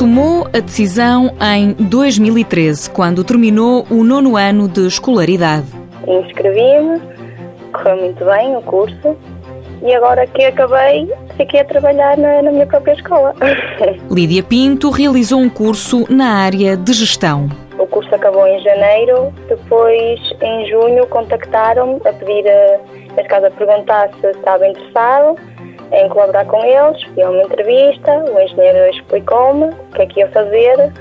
Tomou a decisão em 2013, quando terminou o nono ano de escolaridade. Inscrevi-me, correu muito bem o curso e agora que acabei, fiquei a trabalhar na, na minha própria escola. Lídia Pinto realizou um curso na área de gestão. O curso acabou em janeiro, depois em junho contactaram-me a pedir, a, neste caso a perguntar se estava interessado em colaborar com eles, fui a uma entrevista, o engenheiro explicou-me o que é que ia fazer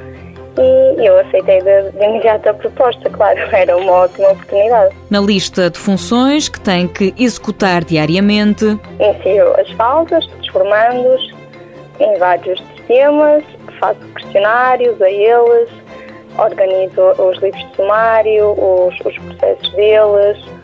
e eu aceitei de, de imediato a proposta, claro, era uma ótima oportunidade. Na lista de funções que tem que executar diariamente, Ensino as faltas, transformandos em vários sistemas, faço questionários a eles, organizo os livros de sumário, os, os processos deles,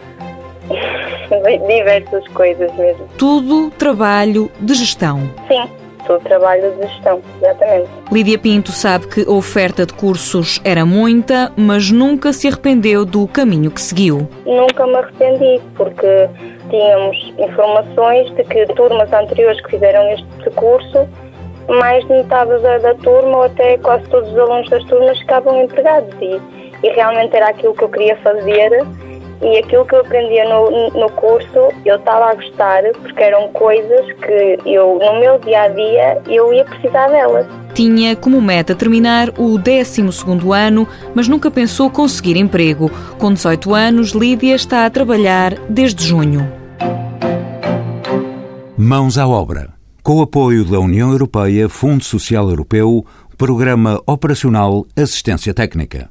diversas coisas mesmo. tudo trabalho de gestão. Sim, tudo trabalho de gestão, exatamente. Lídia Pinto sabe que a oferta de cursos era muita, mas nunca se arrependeu do caminho que seguiu. Nunca me arrependi, porque tínhamos informações de que turmas anteriores que fizeram este percurso, mais de metade da, da turma, ou até quase todos os alunos das turmas, ficavam empregados. E, e realmente era aquilo que eu queria fazer e aquilo que eu aprendia no, no curso eu estava a gostar, porque eram coisas que eu, no meu dia a dia, eu ia precisar delas. Tinha como meta terminar o 12º ano, mas nunca pensou conseguir emprego. Com 18 anos, Lídia está a trabalhar desde junho. Mãos à obra. Com o apoio da União Europeia, Fundo Social Europeu, Programa Operacional Assistência Técnica.